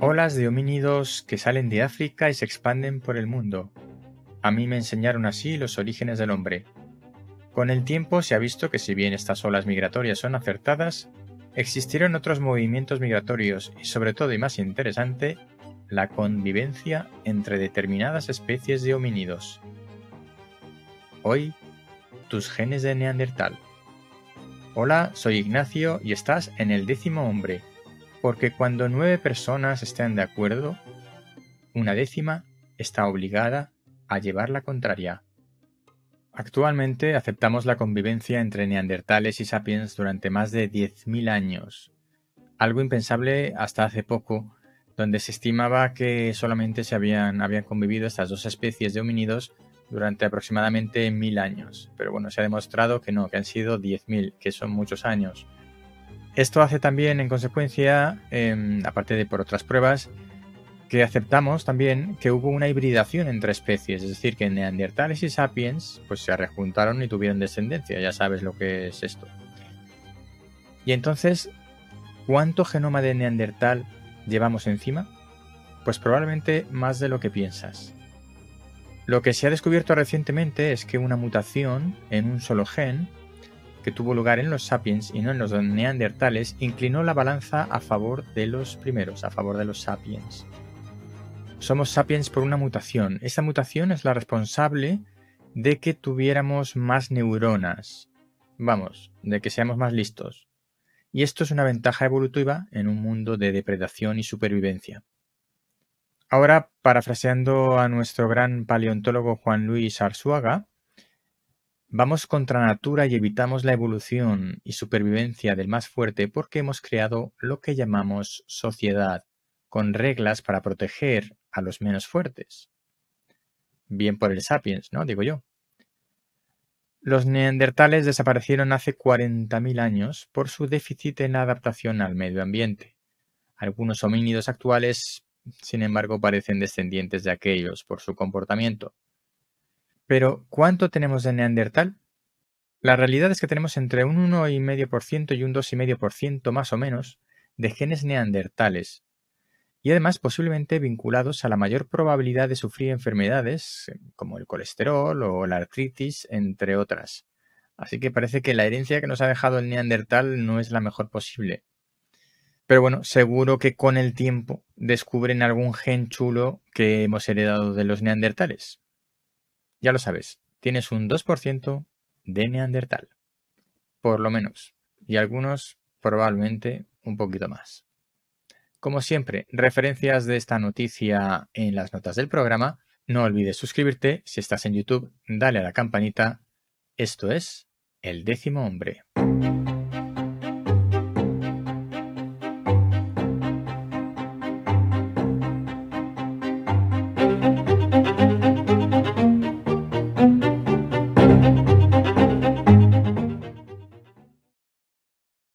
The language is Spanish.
Olas de homínidos que salen de África y se expanden por el mundo. A mí me enseñaron así los orígenes del hombre. Con el tiempo se ha visto que si bien estas olas migratorias son acertadas, existieron otros movimientos migratorios y sobre todo y más interesante, la convivencia entre determinadas especies de homínidos. Hoy, tus genes de Neandertal. Hola, soy Ignacio y estás en el décimo hombre, porque cuando nueve personas estén de acuerdo, una décima está obligada a llevar la contraria. Actualmente aceptamos la convivencia entre neandertales y sapiens durante más de 10.000 años, algo impensable hasta hace poco, donde se estimaba que solamente se habían, habían convivido estas dos especies de homínidos durante aproximadamente mil años. Pero bueno, se ha demostrado que no, que han sido 10.000, que son muchos años. Esto hace también, en consecuencia, em, aparte de por otras pruebas, que aceptamos también que hubo una hibridación entre especies, es decir, que neandertales y sapiens pues se rejuntaron y tuvieron descendencia, ya sabes lo que es esto. Y entonces, ¿cuánto genoma de neandertal llevamos encima? Pues probablemente más de lo que piensas. Lo que se ha descubierto recientemente es que una mutación en un solo gen, que tuvo lugar en los sapiens y no en los neandertales, inclinó la balanza a favor de los primeros, a favor de los sapiens. Somos sapiens por una mutación. Esa mutación es la responsable de que tuviéramos más neuronas. Vamos, de que seamos más listos. Y esto es una ventaja evolutiva en un mundo de depredación y supervivencia. Ahora, parafraseando a nuestro gran paleontólogo Juan Luis Arzuaga, vamos contra natura y evitamos la evolución y supervivencia del más fuerte porque hemos creado lo que llamamos sociedad, con reglas para proteger a los menos fuertes. Bien por el sapiens, ¿no? Digo yo. Los neandertales desaparecieron hace 40.000 años por su déficit en adaptación al medio ambiente. Algunos homínidos actuales sin embargo, parecen descendientes de aquellos por su comportamiento. Pero, ¿cuánto tenemos de Neandertal? La realidad es que tenemos entre un 1,5% y un 2,5% más o menos de genes neandertales, y además posiblemente vinculados a la mayor probabilidad de sufrir enfermedades como el colesterol o la artritis, entre otras. Así que parece que la herencia que nos ha dejado el neandertal no es la mejor posible. Pero bueno, seguro que con el tiempo descubren algún gen chulo que hemos heredado de los neandertales. Ya lo sabes, tienes un 2% de neandertal. Por lo menos. Y algunos probablemente un poquito más. Como siempre, referencias de esta noticia en las notas del programa. No olvides suscribirte. Si estás en YouTube, dale a la campanita. Esto es El décimo hombre.